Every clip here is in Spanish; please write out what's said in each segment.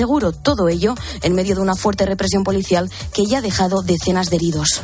seguro. Todo ello en medio de una fuerte represión policial que ya ha dejado decenas de heridos.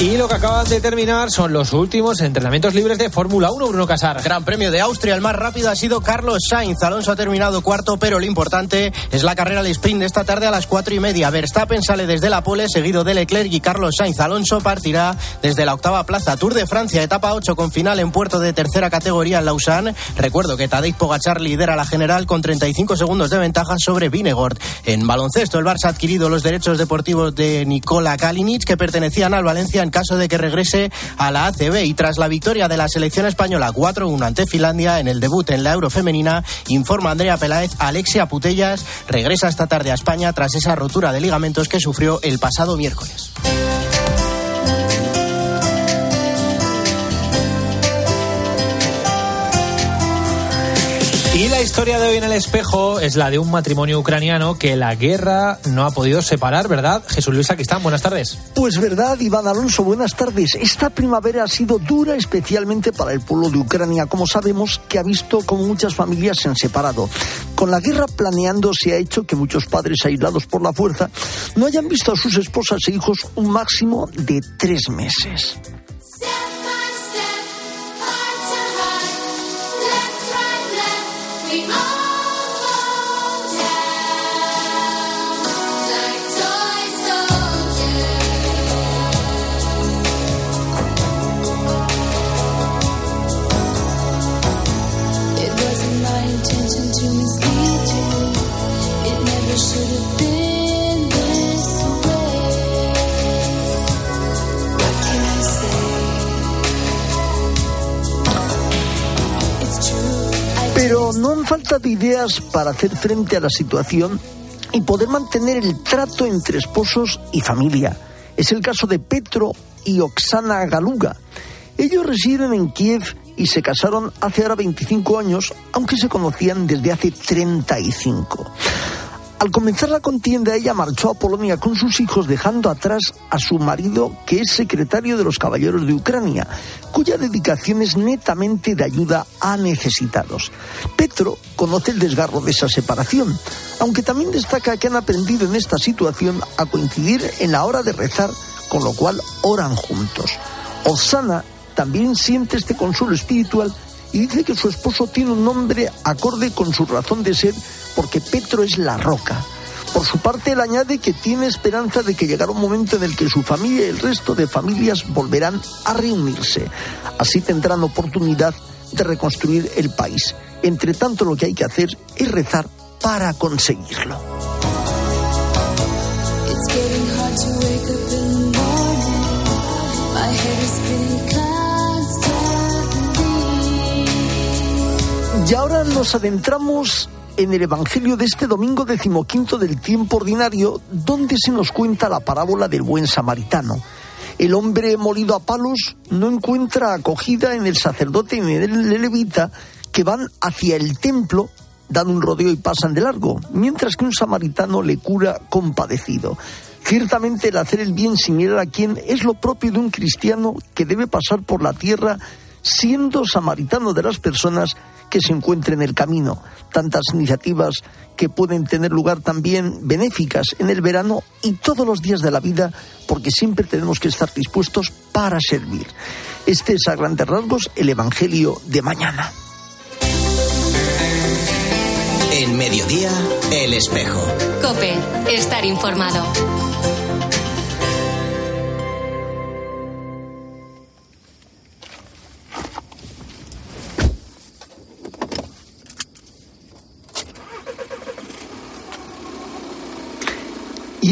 Y lo que acaban de terminar son los últimos entrenamientos libres de Fórmula 1, Bruno Casar. Gran Premio de Austria, el más rápido ha sido Carlos Sainz. Alonso ha terminado cuarto, pero lo importante es la carrera al sprint de esta tarde a las cuatro y media. Verstappen sale desde la pole, seguido de Leclerc y Carlos Sainz. Alonso partirá desde la octava plaza. Tour de Francia, etapa 8 con final en puerto de tercera categoría en Lausanne. Recuerdo que Tadej Pogachar lidera la general con 35 segundos de ventaja sobre Vinegord. En baloncesto, el Barça ha adquirido los derechos deportivos de Nikola Kalinic, que pertenecían al Valencia en caso de que regrese a la ACB. Y tras la victoria de la selección española 4-1 ante Finlandia en el debut en la Eurofemenina, informa Andrea Peláez, Alexia Putellas regresa esta tarde a España tras esa rotura de ligamentos que sufrió el pasado miércoles. Y la historia de hoy en el espejo es la de un matrimonio ucraniano que la guerra no ha podido separar, ¿verdad? Jesús Luis Aquistán, buenas tardes. Pues verdad, Iván Alonso, buenas tardes. Esta primavera ha sido dura especialmente para el pueblo de Ucrania, como sabemos, que ha visto como muchas familias se han separado. Con la guerra planeando se ha hecho que muchos padres aislados por la fuerza no hayan visto a sus esposas e hijos un máximo de tres meses. No han faltado ideas para hacer frente a la situación y poder mantener el trato entre esposos y familia. Es el caso de Petro y Oksana Galuga. Ellos residen en Kiev y se casaron hace ahora 25 años, aunque se conocían desde hace 35. Al comenzar la contienda, ella marchó a Polonia con sus hijos, dejando atrás a su marido, que es secretario de los Caballeros de Ucrania, cuya dedicación es netamente de ayuda a necesitados. Petro conoce el desgarro de esa separación, aunque también destaca que han aprendido en esta situación a coincidir en la hora de rezar, con lo cual oran juntos. Osana también siente este consuelo espiritual y dice que su esposo tiene un nombre acorde con su razón de ser porque Petro es la roca. Por su parte, él añade que tiene esperanza de que llegará un momento en el que su familia y el resto de familias volverán a reunirse. Así tendrán oportunidad de reconstruir el país. Entre tanto, lo que hay que hacer es rezar para conseguirlo. Y ahora nos adentramos en el Evangelio de este domingo decimoquinto del tiempo ordinario, donde se nos cuenta la parábola del buen samaritano. El hombre molido a palos no encuentra acogida en el sacerdote ni en el levita que van hacia el templo, dan un rodeo y pasan de largo, mientras que un samaritano le cura compadecido. Ciertamente el hacer el bien sin mirar a quién es lo propio de un cristiano que debe pasar por la tierra siendo samaritano de las personas que se encuentren en el camino. Tantas iniciativas que pueden tener lugar también benéficas en el verano y todos los días de la vida, porque siempre tenemos que estar dispuestos para servir. Este es a grandes rasgos el Evangelio de mañana. En mediodía, el espejo. Cope, estar informado.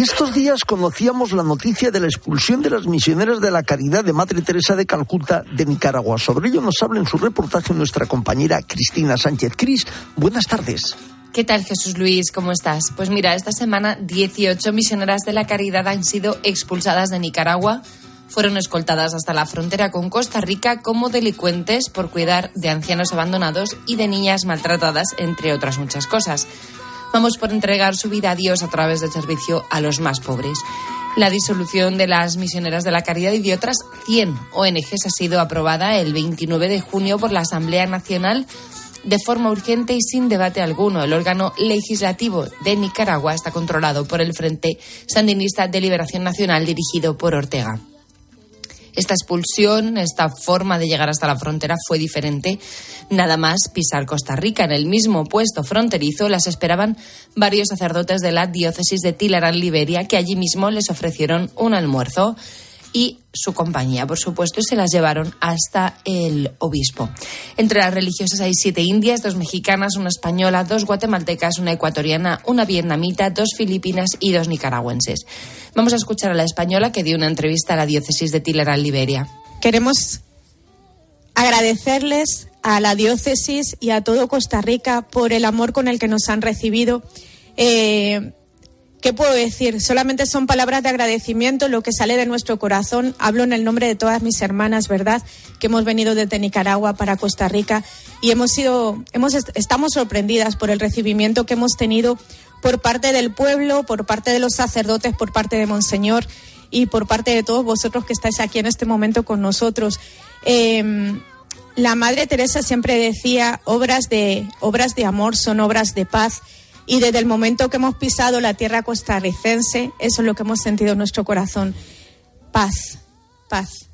Estos días conocíamos la noticia de la expulsión de las misioneras de la Caridad de Madre Teresa de Calcuta de Nicaragua. Sobre ello nos habla en su reportaje nuestra compañera Cristina Sánchez. Cris, buenas tardes. ¿Qué tal Jesús Luis? ¿Cómo estás? Pues mira, esta semana 18 misioneras de la Caridad han sido expulsadas de Nicaragua. Fueron escoltadas hasta la frontera con Costa Rica como delincuentes por cuidar de ancianos abandonados y de niñas maltratadas, entre otras muchas cosas. Vamos por entregar su vida a Dios a través del servicio a los más pobres. La disolución de las misioneras de la caridad y de otras 100 ONGs ha sido aprobada el 29 de junio por la Asamblea Nacional de forma urgente y sin debate alguno. El órgano legislativo de Nicaragua está controlado por el Frente Sandinista de Liberación Nacional dirigido por Ortega. Esta expulsión, esta forma de llegar hasta la frontera fue diferente. Nada más pisar Costa Rica. En el mismo puesto fronterizo las esperaban varios sacerdotes de la diócesis de Tilarán, Liberia, que allí mismo les ofrecieron un almuerzo y su compañía, por supuesto, se las llevaron hasta el obispo. Entre las religiosas hay siete indias, dos mexicanas, una española, dos guatemaltecas, una ecuatoriana, una vietnamita, dos filipinas y dos nicaragüenses. Vamos a escuchar a la española que dio una entrevista a la diócesis de Tilarán, Liberia. Queremos agradecerles a la diócesis y a todo Costa Rica por el amor con el que nos han recibido. Eh, ¿Qué puedo decir? Solamente son palabras de agradecimiento, lo que sale de nuestro corazón. Hablo en el nombre de todas mis hermanas, ¿verdad? Que hemos venido desde Nicaragua para Costa Rica y hemos sido, hemos, estamos sorprendidas por el recibimiento que hemos tenido por parte del pueblo, por parte de los sacerdotes, por parte de Monseñor y por parte de todos vosotros que estáis aquí en este momento con nosotros. Em, la Madre Teresa siempre decía, obras de, obras de amor son obras de paz. Y desde el momento que hemos pisado la tierra costarricense, eso es lo que hemos sentido en nuestro corazón. Paz, paz.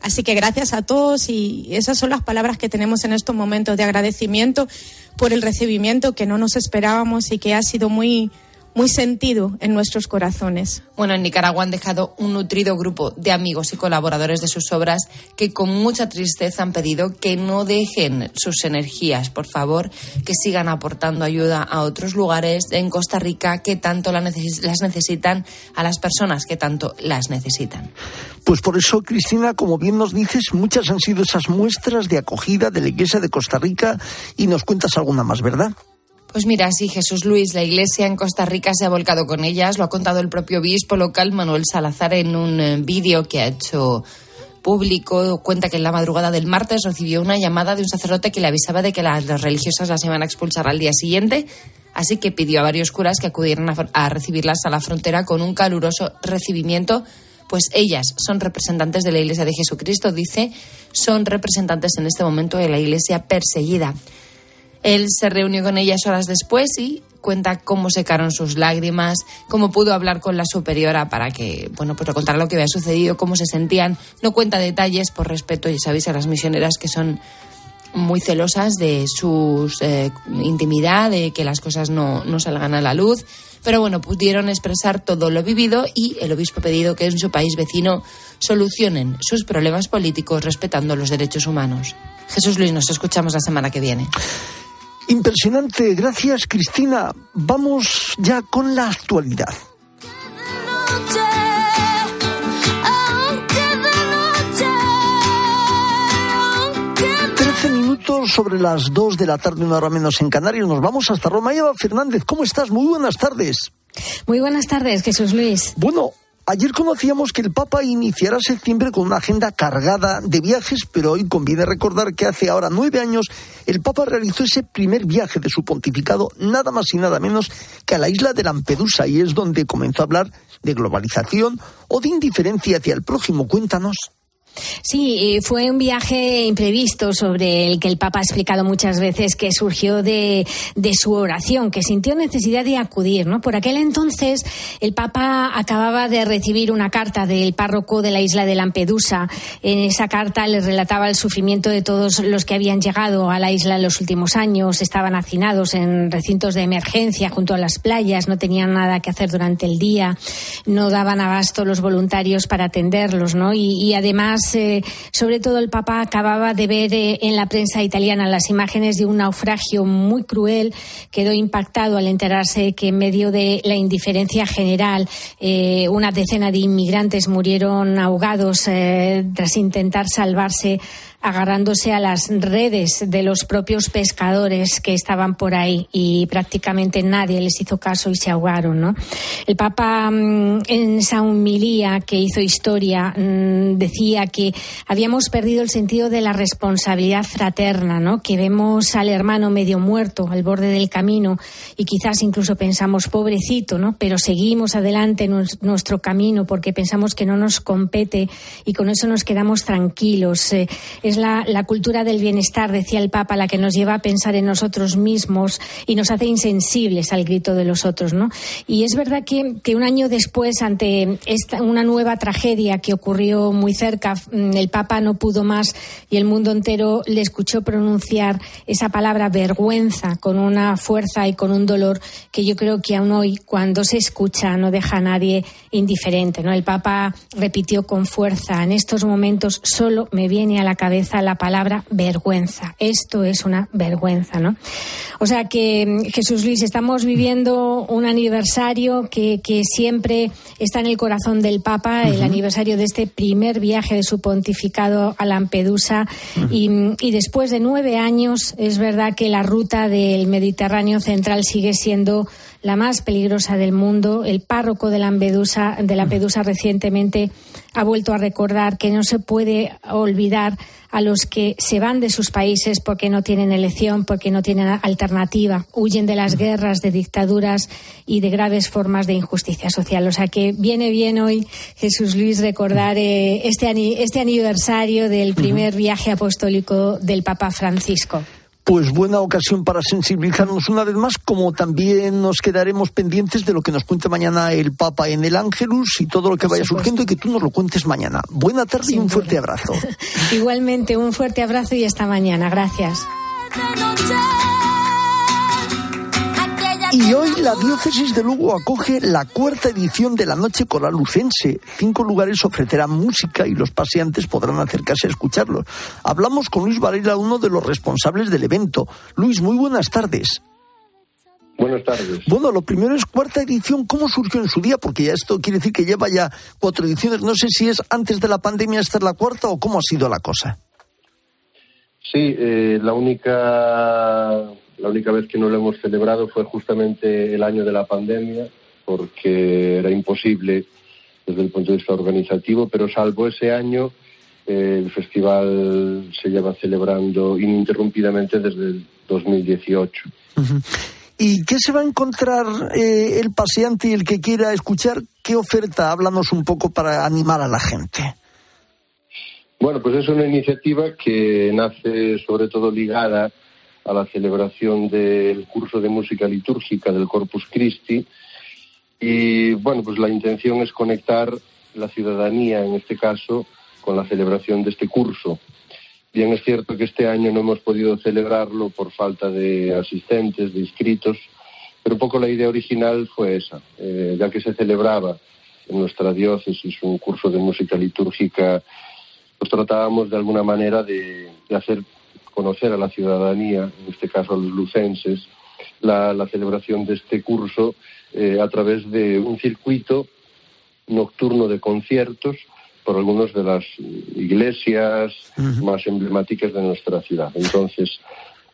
Así que gracias a todos y esas son las palabras que tenemos en estos momentos de agradecimiento por el recibimiento que no nos esperábamos y que ha sido muy, muy sentido en nuestros corazones. Bueno, en Nicaragua han dejado un nutrido grupo de amigos y colaboradores de sus obras que con mucha tristeza han pedido que no dejen sus energías, por favor, que sigan aportando ayuda a otros lugares en Costa Rica que tanto las necesitan, a las personas que tanto las necesitan. Pues por eso, Cristina, como bien nos dices, muchas han sido esas muestras de acogida de la Iglesia de Costa Rica y nos cuentas alguna más, ¿verdad? Pues mira, sí, Jesús Luis, la iglesia en Costa Rica se ha volcado con ellas, lo ha contado el propio obispo local Manuel Salazar en un eh, vídeo que ha hecho público. Cuenta que en la madrugada del martes recibió una llamada de un sacerdote que le avisaba de que las, religiosas las iban a expulsar al día siguiente, así que pidió a varios curas que acudieran a recibirlas a la frontera con un caluroso recibimiento pues ellas son representantes de la Iglesia de Jesucristo, dice, son representantes en este momento de la Iglesia perseguida. Él se reunió con ellas horas después y cuenta cómo secaron sus lágrimas, cómo pudo hablar con la superiora para que, bueno, pues contar lo que había sucedido, cómo se sentían. No cuenta detalles por respeto, ya sabéis, a las misioneras que son muy celosas de su eh, intimidad, de que las cosas no, no salgan a la luz. Pero bueno, pudieron expresar todo lo vivido y el obispo ha pedido que en su país vecino solucionen sus problemas políticos respetando los derechos humanos. Jesús Luis, nos escuchamos la semana que viene. Impresionante, gracias Cristina. Vamos ya con la actualidad. Trece minutos sobre las dos de la tarde, una hora menos en Canarias. Nos vamos hasta Roma. Eva Fernández, ¿cómo estás? Muy buenas tardes. Muy buenas tardes, Jesús Luis. Bueno, Ayer conocíamos que el Papa iniciará septiembre con una agenda cargada de viajes, pero hoy conviene recordar que hace ahora nueve años el Papa realizó ese primer viaje de su pontificado, nada más y nada menos que a la isla de Lampedusa, y es donde comenzó a hablar de globalización o de indiferencia hacia el prójimo. Cuéntanos. Sí, fue un viaje imprevisto sobre el que el Papa ha explicado muchas veces que surgió de, su oración, que sintió necesidad de acudir. ¿no? Por aquel entonces, el Papa acababa de recibir una carta del párroco de la isla de Lampedusa. En esa carta le relataba el sufrimiento de todos los que habían llegado a la isla en los últimos años, estaban hacinados en recintos de emergencia junto a las playas, no tenían nada que hacer durante el día, no daban abasto los voluntarios para atenderlos, y además eh, sobre todo el Papa acababa de ver eh, en la prensa italiana las imágenes de un naufragio muy cruel. Quedó impactado al enterarse que en medio de la indiferencia general eh, una decena de inmigrantes murieron ahogados tras intentar salvarse agarrándose a las redes de los propios pescadores que estaban por ahí y prácticamente nadie les hizo caso y se ahogaron. ¿no? El Papa mm, en esa humilía que hizo historia mm, decía que habíamos perdido el sentido de la responsabilidad fraterna, ¿no? que vemos al hermano medio muerto al borde del camino y quizás incluso pensamos pobrecito, ¿no? pero seguimos adelante en nuestro camino porque pensamos que no nos compete y con eso nos quedamos tranquilos. Eh, es la, la, cultura del bienestar, decía el Papa, la que nos lleva a pensar en nosotros mismos y nos hace insensibles al grito de los otros. ¿no? Y es verdad que, que un año después, ante esta, una nueva tragedia que ocurrió muy cerca, mm, el Papa no pudo más y el mundo entero le escuchó pronunciar esa palabra vergüenza con una fuerza y con un dolor que yo creo que aún hoy, cuando se escucha, no deja a nadie indiferente. ¿no? El Papa repitió con fuerza, en estos momentos solo me viene a la cabeza la palabra vergüenza. Esto es una vergüenza. ¿no? O sea que, Jesús Luis, estamos viviendo un aniversario que, que siempre está en el corazón del Papa, el aniversario de este primer viaje de su pontificado a Lampedusa. y, y después de nueve años, es verdad que la ruta del Mediterráneo central sigue siendo la más peligrosa del mundo. El párroco de Lampedusa, de Lampedusa recientemente ha vuelto a recordar que no se puede olvidar a los que se van de sus países porque no tienen elección, porque no tienen alternativa, huyen de las guerras, de dictaduras y de graves formas de injusticia social. O sea que viene bien hoy, Jesús Luis, recordar eh, este, este aniversario del primer viaje apostólico del Papa Francisco pues buena ocasión para sensibilizarnos una vez más, como también nos quedaremos pendientes de lo que nos cuente mañana el Papa en el Ángelus y todo lo que vaya surgiendo y que tú nos lo cuentes mañana. Buena tarde y un fuerte abrazo. Igualmente, un fuerte abrazo y hasta mañana. Gracias. Y hoy la diócesis de Lugo acoge la cuarta edición de la Noche Coral Lucense. Cinco lugares ofrecerán música y los paseantes podrán acercarse a escucharlos. Hablamos con Luis Varela, uno de los responsables del evento. Luis, muy buenas tardes. Buenas tardes. Bueno, lo primero es cuarta edición. ¿Cómo surgió en su día? Porque ya esto quiere decir que lleva ya cuatro ediciones. No sé si es antes de la pandemia esta es la cuarta o cómo ha sido la cosa. Sí, eh, la única la única vez que no lo hemos celebrado fue justamente el año de la pandemia, porque era imposible desde el punto de vista organizativo, pero salvo ese año, eh, el festival se lleva celebrando ininterrumpidamente desde el 2018. ¿Y qué se va a encontrar eh, el paseante y el que quiera escuchar? ¿Qué oferta? Háblanos un poco para animar a la gente. Bueno, pues es una iniciativa que nace sobre todo ligada a la celebración del curso de música litúrgica del Corpus Christi. Y bueno, pues la intención es conectar la ciudadanía, en este caso, con la celebración de este curso. Bien es cierto que este año no hemos podido celebrarlo por falta de asistentes, de inscritos, pero un poco la idea original fue esa, eh, ya que se celebraba en nuestra diócesis un curso de música litúrgica, pues tratábamos de alguna manera de hacer conocer a la ciudadanía, en este caso a los lucenses, la, celebración de este curso eh, a través de un circuito nocturno de conciertos por algunas de las iglesias más emblemáticas de nuestra ciudad. Entonces,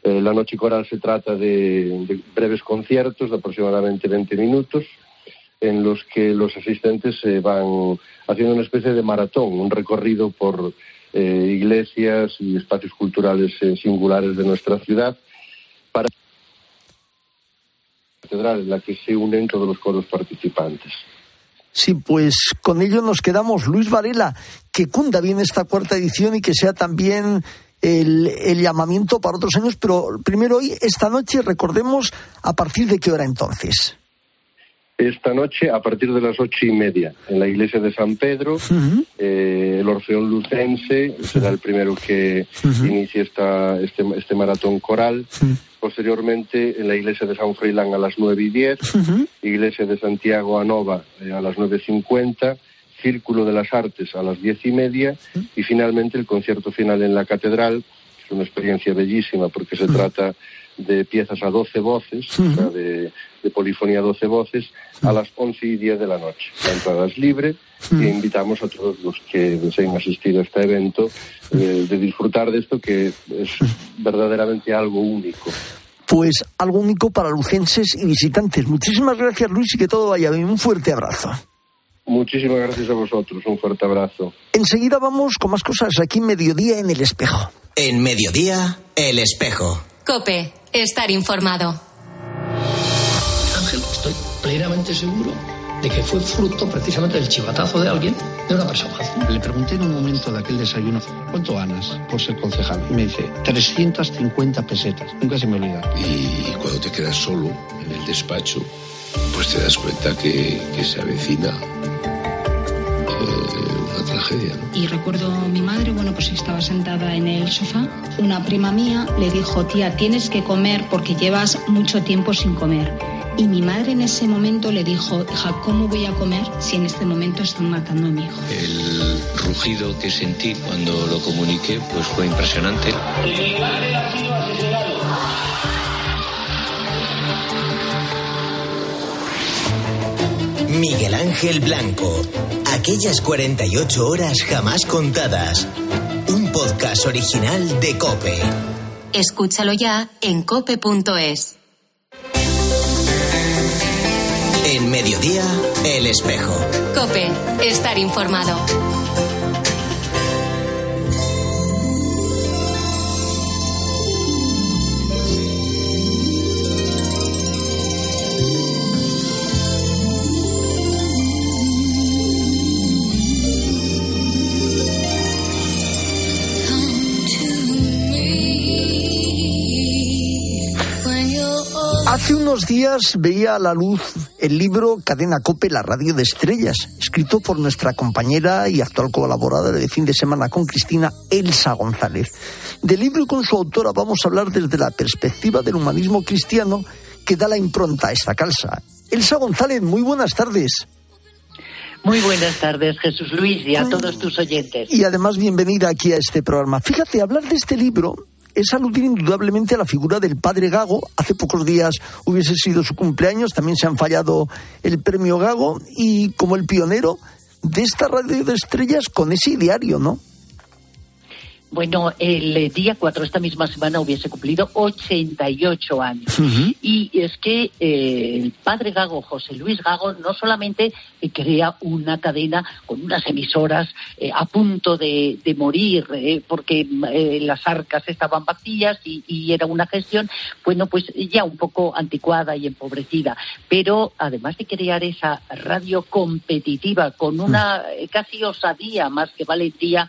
eh, la noche coral se trata de, de, breves conciertos de aproximadamente 20 minutos en los que los asistentes se van haciendo una especie de maratón, un recorrido por eh, iglesias y espacios culturales eh, singulares de nuestra ciudad para la catedral en la que se unen todos los coros participantes. Sí, pues con ello nos quedamos. Luis Varela, que cunda bien esta cuarta edición y que sea también el, el, llamamiento para otros años, pero primero hoy, esta noche, recordemos a partir de qué hora entonces esta noche a partir de las ocho y media en la iglesia de San Pedro. eh, el Orfeón Lucense será el primero que inicie esta, este, este maratón coral. Posteriormente en la iglesia de San Freilán a las nueve y diez, iglesia de Santiago Anova eh, a las nueve cincuenta, Círculo de las Artes a las diez y media y finalmente el concierto final en la catedral. Es una experiencia bellísima porque se trata de piezas a doce voces, o sea, de, de polifonía a 12 voces a las 11 y 10 de la noche. La entrada es libre e invitamos a todos los que deseen asistir a este evento eh, de disfrutar de esto que es verdaderamente algo único. Pues algo único para lucenses y visitantes. Muchísimas gracias Luis y que todo vaya bien. Un fuerte abrazo. Muchísimas gracias a vosotros. Un fuerte abrazo. Enseguida vamos con más cosas aquí en Mediodía en el Espejo. En Mediodía, el Espejo. Cope, estar informado plenamente seguro de que fue fruto precisamente del chivatazo de alguien, de una persona. Le pregunté en un momento de aquel desayuno, ¿cuánto ganas por ser concejal? Y me dice, 350 pesetas. Nunca se me olvida. Y cuando te quedas solo en el despacho, pues te das cuenta que, que se avecina eh, una tragedia. Y recuerdo a mi madre, bueno, pues estaba sentada en el sofá. Una prima mía le dijo, tía, tienes que comer porque llevas mucho tiempo sin comer. Y mi madre en ese momento le dijo, hija, ¿cómo voy a comer si en este momento están matando a mi hijo? El rugido que sentí cuando lo comuniqué pues fue impresionante. Miguel Ángel Blanco. Aquellas 48 horas jamás contadas. Un podcast original de Cope. Escúchalo ya en cope.es. En mediodía, El Espejo. Cope, estar informado. Unos días veía a la luz el libro Cadena Cope, la radio de estrellas, escrito por nuestra compañera y actual colaboradora de fin de semana con Cristina, Elsa González. Del libro y con su autora vamos a hablar desde la perspectiva del humanismo cristiano que da la impronta a esta calza. Elsa González, muy buenas tardes. Muy buenas tardes, Jesús Luis, y a todos tus oyentes. Y además bienvenida aquí a este programa. Fíjate, hablar de este libro es aludir indudablemente a la figura del padre Gago. Hace pocos días hubiese sido su cumpleaños, también se han fallado el premio Gago y como el pionero de esta radio de estrellas con ese diario, ¿no? Bueno, el día 4, esta misma semana, hubiese cumplido 88 años. Y es que eh, el padre Gago, José Luis Gago, no solamente eh, crea una cadena con unas emisoras eh, a punto de, morir, porque las arcas estaban vacías y, y, era una gestión, bueno, pues ya un poco anticuada y empobrecida. Pero además de crear esa radio competitiva con una casi osadía más que valentía,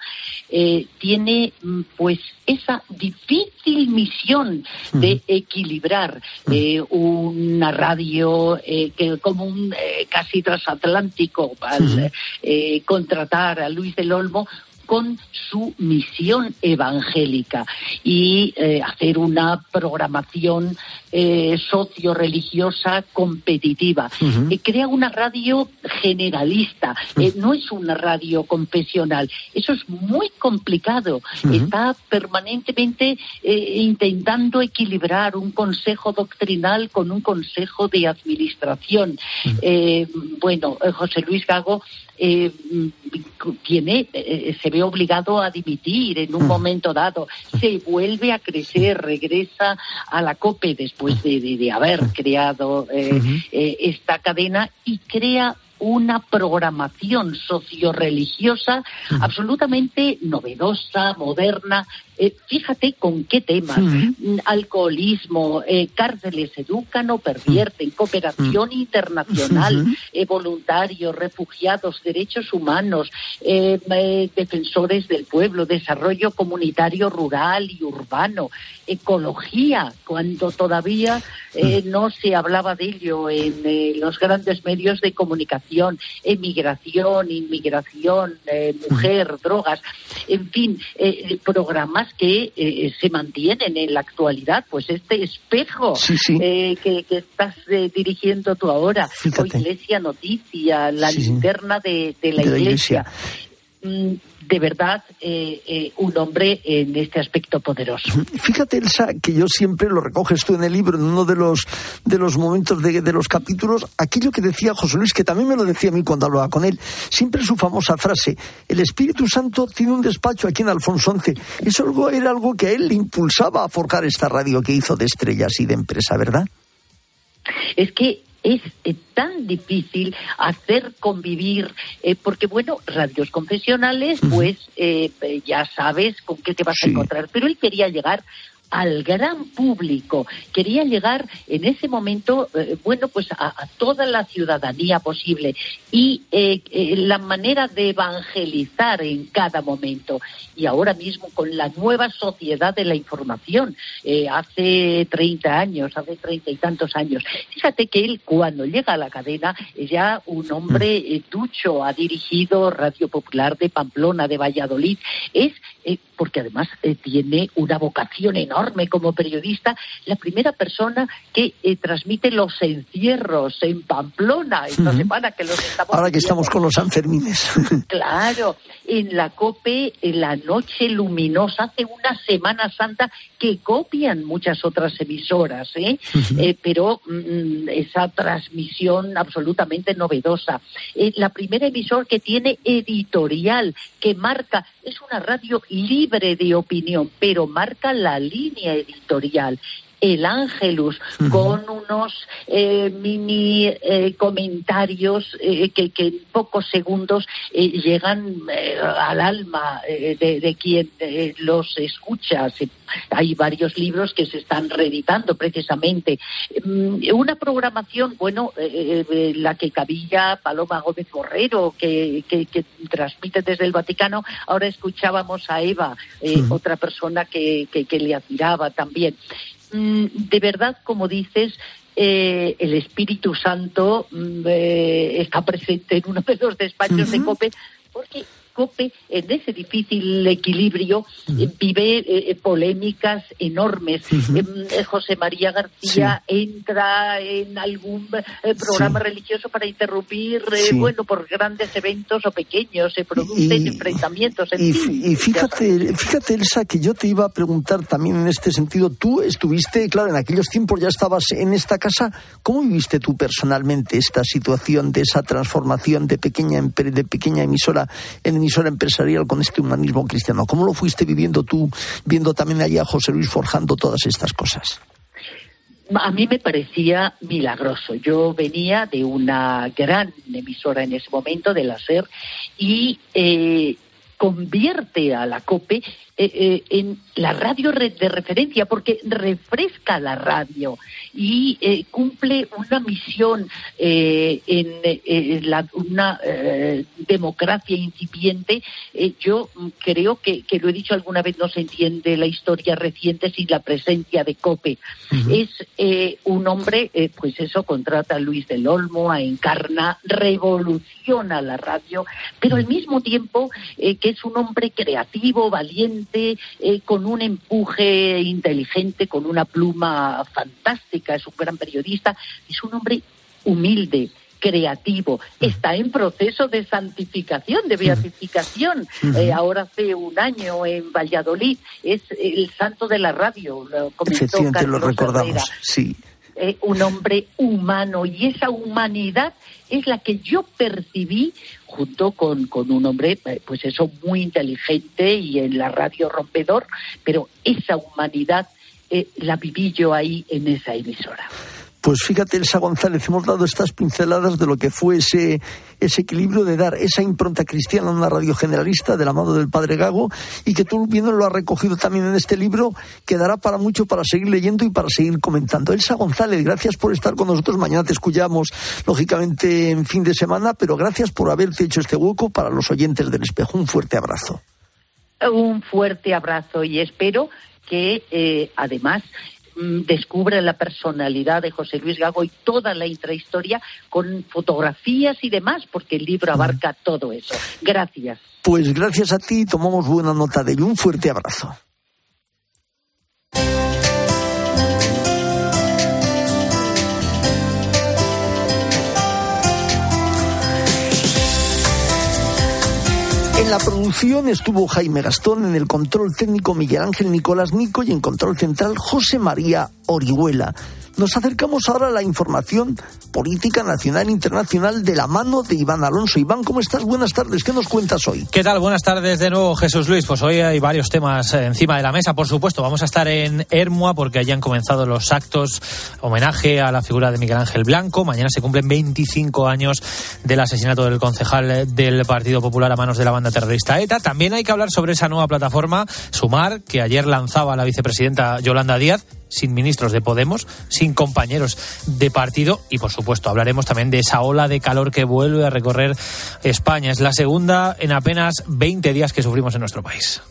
tiene pues esa difícil misión de equilibrar eh, una radio eh, que como un eh, casi transatlántico al contratar a Luis del Olmo con su misión evangélica y hacer una programación eh, socio-religiosa competitiva. Eh, crea una radio generalista, eh, no es una radio confesional. Eso es muy complicado. Está permanentemente intentando equilibrar un consejo doctrinal con un consejo de administración. bueno, José Luis Gago tiene, se ve obligado a dimitir en un momento dado, se vuelve a crecer, regresa a la COPE después después de, haber creado eh, eh, esta cadena y crea una programación socio-religiosa absolutamente novedosa, moderna. Eh, fíjate con qué temas. Mm, alcoholismo, eh, cárceles educan o pervierten, cooperación internacional, eh, voluntarios, refugiados, derechos humanos, defensores del pueblo, desarrollo comunitario rural y urbano, ecología, cuando todavía no se hablaba de ello en los grandes medios de comunicación, emigración, inmigración, mujer, drogas, en fin, programas que eh, se mantienen en la actualidad, pues este espejo eh, que, estás eh, dirigiendo tú ahora, o Iglesia Noticia, la linterna de, la, iglesia. Mm, de verdad eh, eh, un hombre en este aspecto poderoso. Fíjate, Elsa, que yo siempre lo recoges tú en el libro, en uno de los, de los momentos de, de los capítulos, aquello que decía José Luis, que también me lo decía a mí cuando hablaba con él, siempre su famosa frase, el Espíritu Santo tiene un despacho aquí en Alfonso XI. Eso era algo que a él le impulsaba a forjar esta radio que hizo de estrellas y de empresa, ¿verdad? Es que es eh, tan difícil hacer convivir, eh, porque bueno, radios confesionales, pues eh, ya sabes con qué te vas a encontrar, pero él quería llegar al gran público. Quería llegar en ese momento, eh, bueno, pues a, toda la ciudadanía posible y eh, eh, la manera de evangelizar en cada momento. Y ahora mismo con la nueva sociedad de la información, hace 30 años, hace treinta y tantos años. Fíjate que él cuando llega a la cadena ya un hombre ducho, ha dirigido Radio Popular de Pamplona, de Valladolid. Es porque además tiene una vocación enorme como periodista, la primera persona que eh, transmite los encierros en Pamplona, esta semana que los estamos Ahora que estamos con los Sanfermines. claro, en la COPE, en la noche luminosa, hace una Semana Santa que copian muchas otras emisoras, ¿eh? eh pero mm, esa transmisión absolutamente novedosa. Eh, la primera emisora que tiene editorial, que marca, es una radio libre de opinión, pero marca la línea editorial el Ángelus, con unos eh, mini eh, comentarios eh, que, en pocos segundos llegan al alma de, quien los escucha. hay varios libros que se están reeditando precisamente. Mm, una programación, bueno, la que cabilla Paloma Gómez Borrero, que, transmite desde el Vaticano. Ahora escuchábamos a Eva, otra persona que, que le admiraba también. Mm, de verdad, como dices, eh, el Espíritu Santo mm, eh, está presente en uno de los despachos de COPE, porque en ese difícil equilibrio, eh, vive eh, polémicas enormes. Em, eh, José María García entra en algún programa religioso para interrumpir, bueno, por grandes eventos o pequeños, se producen enfrentamientos. y, fíjate, fíjate, Elsa, que yo te iba a preguntar también en este sentido. Tú estuviste, claro, en aquellos tiempos ya estabas en esta casa. ¿Cómo viviste tú personalmente esta situación de esa transformación de pequeña, de pequeña emisora en emisora empresarial con este humanismo cristiano. ¿Cómo lo fuiste viviendo tú, viendo también allá a José Luis forjando todas estas cosas? A mí me parecía milagroso. Yo venía de una gran emisora en ese momento, de la SER, y eh, convierte a la COPE eh, eh, en la radio de referencia porque refresca la radio y eh, cumple una misión en una democracia incipiente. yo creo que, lo he dicho alguna vez, no se entiende la historia reciente sin la presencia de COPE. Es un hombre, pues eso, contrata a Luis del Olmo, a Encarna, revoluciona la radio, pero al mismo tiempo que es un hombre creativo, valiente, eh, con un empuje inteligente, con una pluma fantástica, es un gran periodista, es un hombre humilde, creativo, está en proceso de santificación, de beatificación. Eh, ahora hace un año en Valladolid es el santo de la radio, lo comentó lo recordamos, sí. Eh, un hombre humano y esa humanidad es la que yo percibí junto con, con un hombre, eh, pues eso, muy inteligente y en la radio rompedor, pero esa humanidad eh, la viví yo ahí en esa emisora. Pues fíjate, Elsa González, hemos dado estas pinceladas de lo que fue ese, ese equilibrio de dar esa impronta cristiana a una radio generalista de la mano del padre Gago y que tú viendo lo has recogido también en este libro, quedará para mucho para seguir leyendo y para seguir comentando. Elsa González, gracias por estar con nosotros. Mañana te escuchamos, lógicamente, en fin de semana, pero gracias por haberte hecho este hueco para los oyentes del espejo. Un fuerte abrazo. Un fuerte abrazo y espero que eh, además descubre la personalidad de José Luis Gago y toda la intrahistoria con fotografías y demás, porque el libro abarca todo eso. Gracias. Pues gracias a ti, tomamos buena nota de ello. Un fuerte abrazo. En la producción estuvo Jaime Gastón, en el control técnico Miguel Ángel Nicolás Nico y en control central José María Orihuela. Nos acercamos ahora a la información política nacional e internacional de la mano de Iván Alonso. Iván, ¿cómo estás? Buenas tardes. ¿Qué nos cuentas hoy? ¿Qué tal? Buenas tardes de nuevo, Jesús Luis. Pues hoy hay varios temas encima de la mesa, por supuesto. Vamos a estar en Hermua porque allí han comenzado los actos homenaje a la figura de Miguel Ángel Blanco. Mañana se cumplen 25 años del asesinato del concejal del Partido Popular a manos de la banda terrorista ETA. También hay que hablar sobre esa nueva plataforma, Sumar, que ayer lanzaba la vicepresidenta Yolanda Díaz sin ministros de Podemos, sin compañeros de partido y por supuesto hablaremos también de esa ola de calor que vuelve a recorrer España. Es la segunda en apenas 20 días que sufrimos en nuestro país.